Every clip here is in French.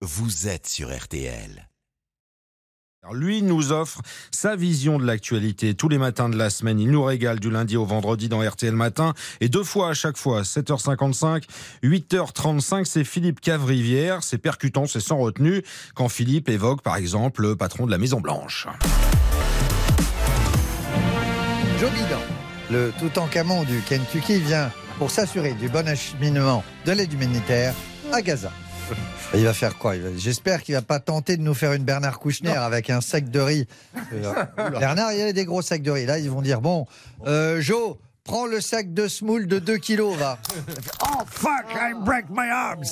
vous êtes sur RTL. Lui nous offre sa vision de l'actualité tous les matins de la semaine. Il nous régale du lundi au vendredi dans RTL Matin et deux fois à chaque fois, 7h55, 8h35. C'est Philippe Cavrivière. C'est percutant, c'est sans retenue quand Philippe évoque par exemple le patron de la Maison Blanche. Joe Biden, le tout-en-camon du Kentucky, vient pour s'assurer du bon acheminement de l'aide humanitaire à Gaza. Il va faire quoi va- J'espère qu'il va pas tenter de nous faire une Bernard Kouchner avec un sac de riz. Bernard, il y a des gros sacs de riz. Là, ils vont dire bon, euh, Joe, prends le sac de semoule de 2 kilos, va. Oh fuck, I break my arms.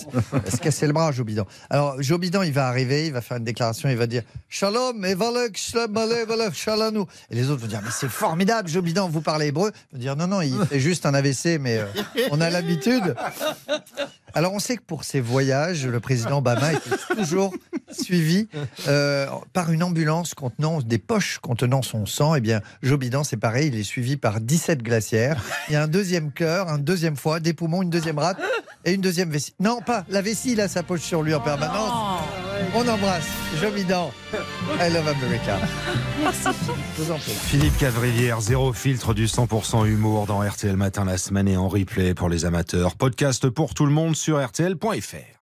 Il se casser le bras, Joe Biden. Alors, Joe Biden, il va arriver, il va faire une déclaration, il va dire Shalom, et valek, shalom. Et les autres vont dire Mais c'est formidable, Joe Biden, vous parlez hébreu. Il va dire Non, non, il fait juste un AVC, mais euh, on a l'habitude. Alors, on sait que pour ses voyages, le président Obama est toujours suivi euh, par une ambulance contenant des poches contenant son sang. Eh bien, Joe Biden, c'est pareil, il est suivi par 17 glacières. Il y a un deuxième cœur, un deuxième foie, des poumons, une deuxième rate et une deuxième vessie. Non, pas la vessie, il a sa poche sur lui en permanence. On embrasse Joe Biden. I love America. Je vous en prie. Philippe Cavrivière, zéro filtre du 100% humour dans RTL Matin la semaine et en replay pour les amateurs. Podcast pour tout le monde sur RTL.fr.